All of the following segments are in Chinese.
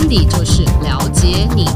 Wendy 就是了解你。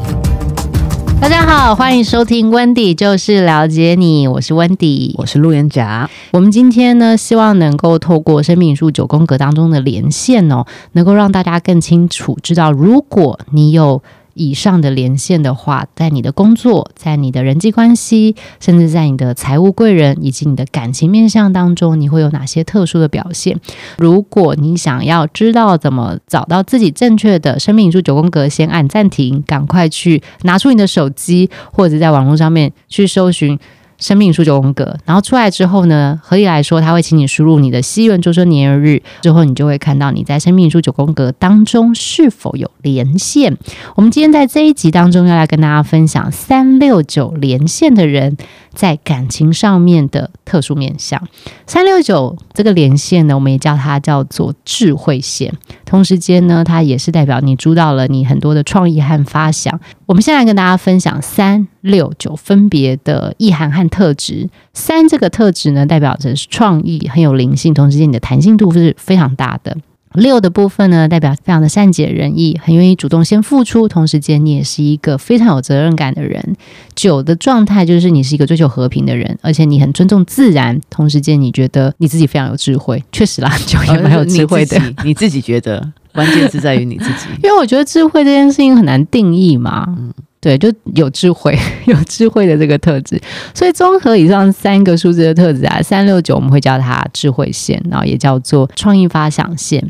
大家好，欢迎收听 Wendy 就是了解你，我是 Wendy，我是路人甲。我们今天呢，希望能够透过生命树九宫格当中的连线哦，能够让大家更清楚知道，如果你有。以上的连线的话，在你的工作、在你的人际关系，甚至在你的财务贵人以及你的感情面相当中，你会有哪些特殊的表现？如果你想要知道怎么找到自己正确的生命数九宫格，先按暂停，赶快去拿出你的手机，或者在网络上面去搜寻。生命灵数九宫格，然后出来之后呢，合理来说，他会请你输入你的西元周生年月日，之后你就会看到你在生命灵数九宫格当中是否有连线。我们今天在这一集当中要来跟大家分享三六九连线的人在感情上面的特殊面向。三六九这个连线呢，我们也叫它叫做智慧线，同时间呢，它也是代表你主导了你很多的创意和发想。我们现在跟大家分享三六九分别的意涵和特质。三这个特质呢，代表着是创意很有灵性，同时间你的弹性度是非常大的。六的部分呢，代表非常的善解人意，很愿意主动先付出，同时间你也是一个非常有责任感的人。九的状态就是你是一个追求和平的人，而且你很尊重自然，同时间你觉得你自己非常有智慧。确实啦，九也蛮有智慧的。哦，你自，你自己觉得？关键是在于你自己，因为我觉得智慧这件事情很难定义嘛。嗯，对，就有智慧，有智慧的这个特质。所以综合以上三个数字的特质啊，三六九我们会叫它智慧线，然后也叫做创意发想线。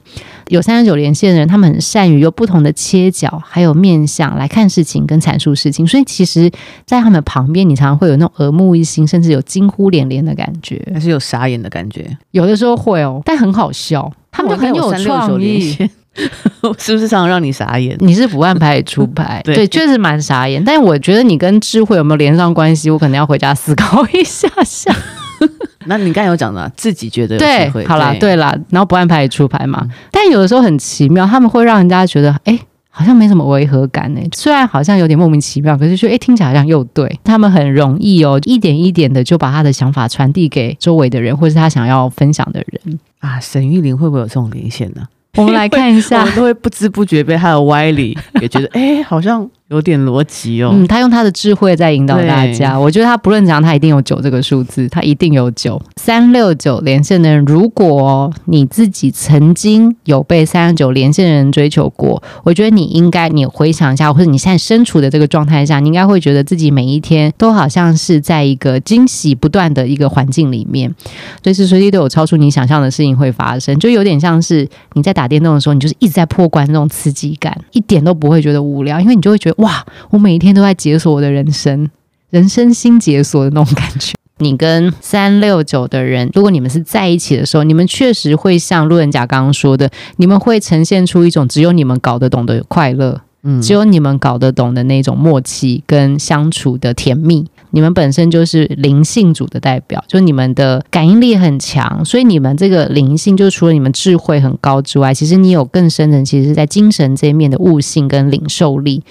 有三六九连线的人，他们很善于用不同的切角还有面向来看事情跟阐述事情。所以其实，在他们旁边，你常常会有那种耳目一新，甚至有惊呼连连的感觉，还是有傻眼的感觉。有的时候会哦，但很好笑，他们就很有创意。是不是常常让你傻眼？你是不按牌理出牌，对，确实蛮傻眼。但是我觉得你跟智慧有没有连上关系？我可能要回家思考一下下。那你刚才有讲了，自己觉得有，对，好啦，对啦，然后不按牌理出牌嘛。嗯、但有的时候很奇妙，他们会让人家觉得，哎、欸，好像没什么违和感呢。虽然好像有点莫名其妙，可是说，哎、欸，听起来好像又对。他们很容易哦，一点一点的就把他的想法传递给周围的人，或是他想要分享的人啊。沈玉琳会不会有这种连线呢？我们来看一下，我们都会不知不觉被他的歪理也觉得，哎、欸，好像。有点逻辑哦，嗯，他用他的智慧在引导大家。我觉得他不论怎样，他一定有九这个数字，他一定有九三六九连线的人。如果你自己曾经有被三六九连线的人追求过，我觉得你应该，你回想一下，或者你现在身处的这个状态下，你应该会觉得自己每一天都好像是在一个惊喜不断的一个环境里面，随时随地都有超出你想象的事情会发生，就有点像是你在打电动的时候，你就是一直在破关那种刺激感，一点都不会觉得无聊，因为你就会觉得。哇！我每一天都在解锁我的人生，人生新解锁的那种感觉。你跟三六九的人，如果你们是在一起的时候，你们确实会像路人甲刚刚说的，你们会呈现出一种只有你们搞得懂的快乐，嗯，只有你们搞得懂的那种默契跟相处的甜蜜。你们本身就是灵性组的代表，就你们的感应力很强，所以你们这个灵性，就除了你们智慧很高之外，其实你有更深的，其实是在精神这一面的悟性跟领受力。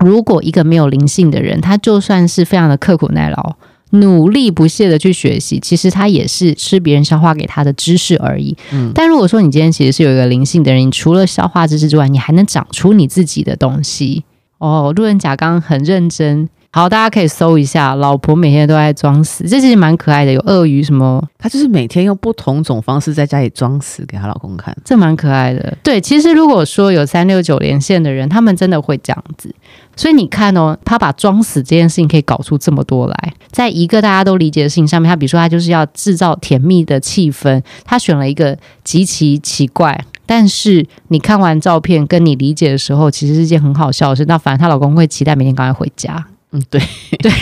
如果一个没有灵性的人，他就算是非常的刻苦耐劳、努力不懈的去学习，其实他也是吃别人消化给他的知识而已。嗯，但如果说你今天其实是有一个灵性的人，你除了消化知识之外，你还能长出你自己的东西。哦，路人甲刚很认真。好，大家可以搜一下，老婆每天都在装死，这其实蛮可爱的。有鳄鱼什么，她就是每天用不同种方式在家里装死给她老公看，这蛮可爱的。对，其实如果说有三六九连线的人，他们真的会这样子。所以你看哦，他把装死这件事情可以搞出这么多来，在一个大家都理解的事情上面，他比如说他就是要制造甜蜜的气氛，他选了一个极其奇怪，但是你看完照片跟你理解的时候，其实是一件很好笑的事。那反正她老公会期待每天赶快回家。嗯，对。对，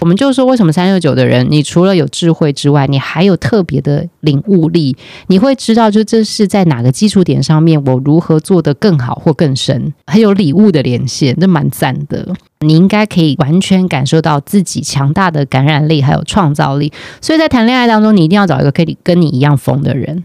我们就说为什么三六九的人，你除了有智慧之外，你还有特别的领悟力，你会知道，就这是在哪个基础点上面，我如何做得更好或更深，很有礼物的连线，这蛮赞的。你应该可以完全感受到自己强大的感染力还有创造力，所以在谈恋爱当中，你一定要找一个可以跟你一样疯的人。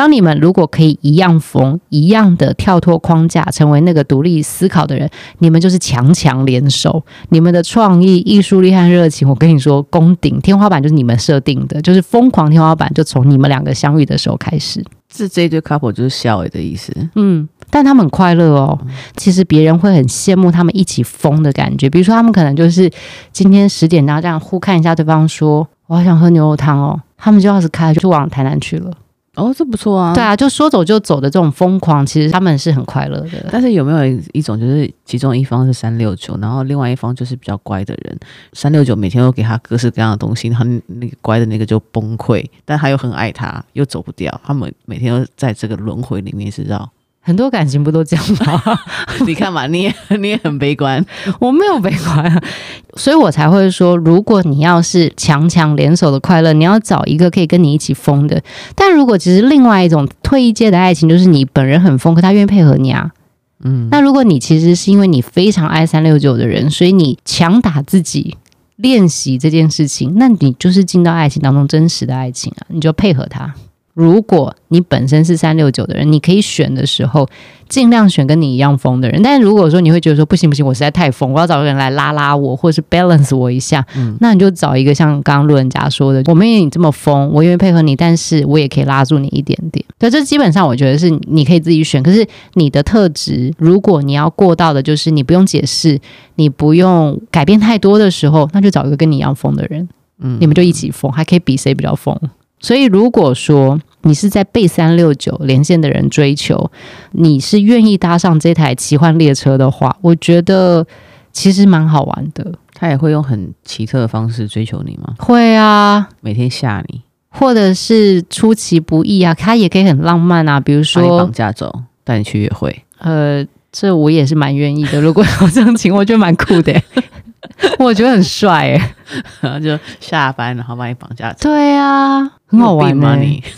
当你们如果可以一样疯，一样的跳脱框架，成为那个独立思考的人，你们就是强强联手。你们的创意、艺术力和热情，我跟你说，攻顶天花板就是你们设定的，就是疯狂天花板，就从你们两个相遇的时候开始。这这一对 couple 就是笑诶的意思。嗯，但他们很快乐哦。其实别人会很羡慕他们一起疯的感觉。比如说，他们可能就是今天十点，然后这样互看一下对方，说：“我好想喝牛肉汤哦。”他们就要是开就往台南去了。哦，这不错啊。对啊，就说走就走的这种疯狂，其实他们是很快乐的。但是有没有一种，就是其中一方是三六九，然后另外一方就是比较乖的人，三六九每天都给他各式各样的东西，然后那个乖的那个就崩溃，但他又很爱他，又走不掉，他们每天都在这个轮回里面是绕。很多感情不都这样吗？你看嘛，你也你也很悲观，我没有悲观啊，所以我才会说，如果你要是强强联手的快乐，你要找一个可以跟你一起疯的。但如果其实另外一种退一阶的爱情，就是你本人很疯，可他愿意配合你啊。嗯，那如果你其实是因为你非常爱三六九的人，所以你强打自己练习这件事情，那你就是进到爱情当中真实的爱情啊，你就配合他。如果你本身是三六九的人，你可以选的时候，尽量选跟你一样疯的人。但是如果说你会觉得说不行不行，我实在太疯，我要找个人来拉拉我，或者是 balance 我一下，嗯，那你就找一个像刚刚路人甲说的，我没有你这么疯，我愿意配合你，但是我也可以拉住你一点点。对，这基本上我觉得是你可以自己选。可是你的特质，如果你要过到的就是你不用解释，你不用改变太多的时候，那就找一个跟你一样疯的人，嗯，你们就一起疯，还可以比谁比较疯。所以，如果说你是在被三六九连线的人追求，你是愿意搭上这台奇幻列车的话，我觉得其实蛮好玩的。他也会用很奇特的方式追求你吗？会啊，每天吓你，或者是出其不意啊，他也可以很浪漫啊，比如说绑架走，带你去约会。呃，这我也是蛮愿意的。如果有这种情况，我觉得蛮酷的。我觉得很帅哎，然后就下班，然后把你绑架走。对啊，很好玩吗？你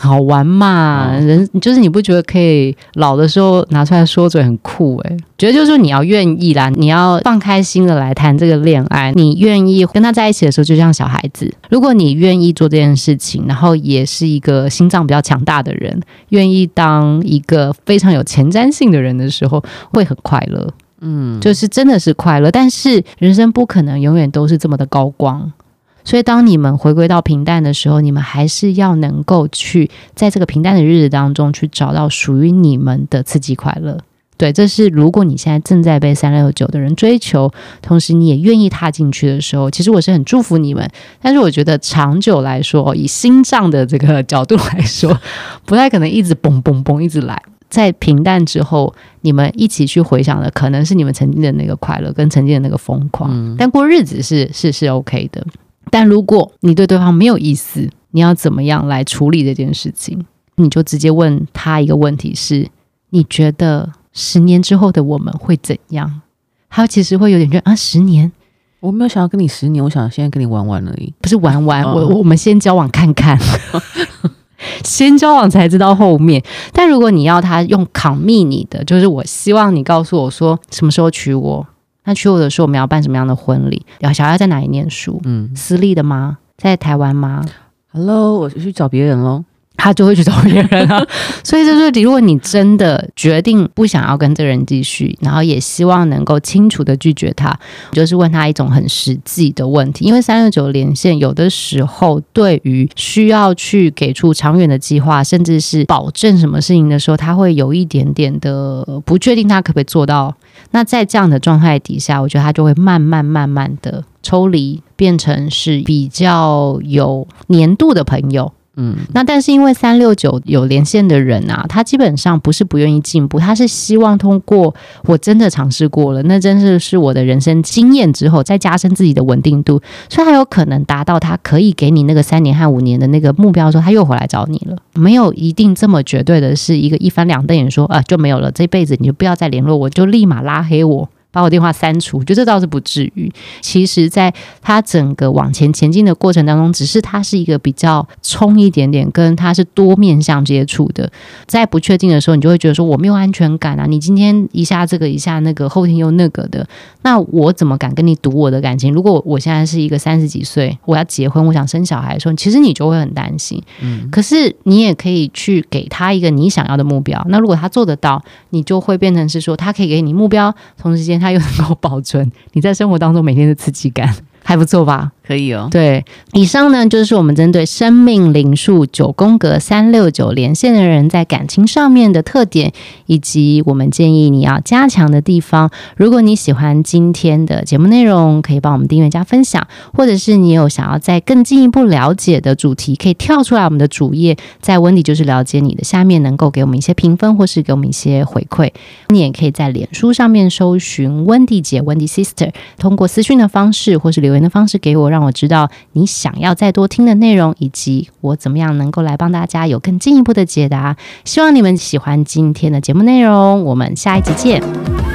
好玩嘛？哦、人就是你不觉得可以老的时候拿出来说嘴很酷哎？觉得就是说你要愿意啦，你要放开心的来谈这个恋爱，你愿意跟他在一起的时候就像小孩子。如果你愿意做这件事情，然后也是一个心脏比较强大的人，愿意当一个非常有前瞻性的人的时候，会很快乐。嗯，就是真的是快乐，但是人生不可能永远都是这么的高光，所以当你们回归到平淡的时候，你们还是要能够去在这个平淡的日子当中去找到属于你们的刺激快乐。对，这是如果你现在正在被三六九的人追求，同时你也愿意踏进去的时候，其实我是很祝福你们。但是我觉得长久来说，以心脏的这个角度来说，不太可能一直嘣嘣嘣一直来。在平淡之后，你们一起去回想的，可能是你们曾经的那个快乐，跟曾经的那个疯狂。但过日子是是是 OK 的。但如果你对对方没有意思，你要怎么样来处理这件事情？你就直接问他一个问题是：是你觉得十年之后的我们会怎样？他其实会有点觉得啊，十年，我没有想要跟你十年，我想现在跟你玩玩而已，不是玩玩。哦、我我们先交往看看。先交往才知道后面，但如果你要他用 commit 你的，就是我希望你告诉我说什么时候娶我，那娶我的时候我们要办什么样的婚礼？要小孩在哪里念书？嗯，私立的吗？在台湾吗？Hello，我去找别人喽。他就会去找别人啊，所以就是，如果你真的决定不想要跟这个人继续，然后也希望能够清楚的拒绝他，就是问他一种很实际的问题。因为三六九连线有的时候对于需要去给出长远的计划，甚至是保证什么事情的时候，他会有一点点的不确定，他可不可以做到。那在这样的状态底下，我觉得他就会慢慢慢慢的抽离，变成是比较有年度的朋友。嗯，那但是因为三六九有连线的人啊，他基本上不是不愿意进步，他是希望通过我真的尝试过了，那真是是我的人生经验之后，再加深自己的稳定度，所以他有可能达到他可以给你那个三年和五年的那个目标的时候，他又回来找你了。没有一定这么绝对的是一个一翻两瞪眼说啊就没有了，这辈子你就不要再联络我，就立马拉黑我。把我电话删除，我觉得这倒是不至于。其实，在他整个往前前进的过程当中，只是他是一个比较冲一点点，跟他是多面向接触的。在不确定的时候，你就会觉得说我没有安全感啊！你今天一下这个，一下那个，后天又那个的，那我怎么敢跟你赌我的感情？如果我现在是一个三十几岁，我要结婚，我想生小孩的时候，其实你就会很担心。嗯，可是你也可以去给他一个你想要的目标。那如果他做得到，你就会变成是说，他可以给你目标，同时间。它又能够保存你在生活当中每天的刺激感，还不错吧？可以哦。对，以上呢就是我们针对生命灵数九宫格三六九连线的人在感情上面的特点，以及我们建议你要加强的地方。如果你喜欢今天的节目内容，可以帮我们订阅加分享，或者是你有想要再更进一步了解的主题，可以跳出来我们的主页，在温迪就是了解你的下面，能够给我们一些评分，或是给我们一些回馈。你也可以在脸书上面搜寻温迪姐、温迪 Sister，通过私讯的方式或是留言的方式给我让，让我知道你想要再多听的内容，以及我怎么样能够来帮大家有更进一步的解答。希望你们喜欢今天的节目内容，我们下一集见。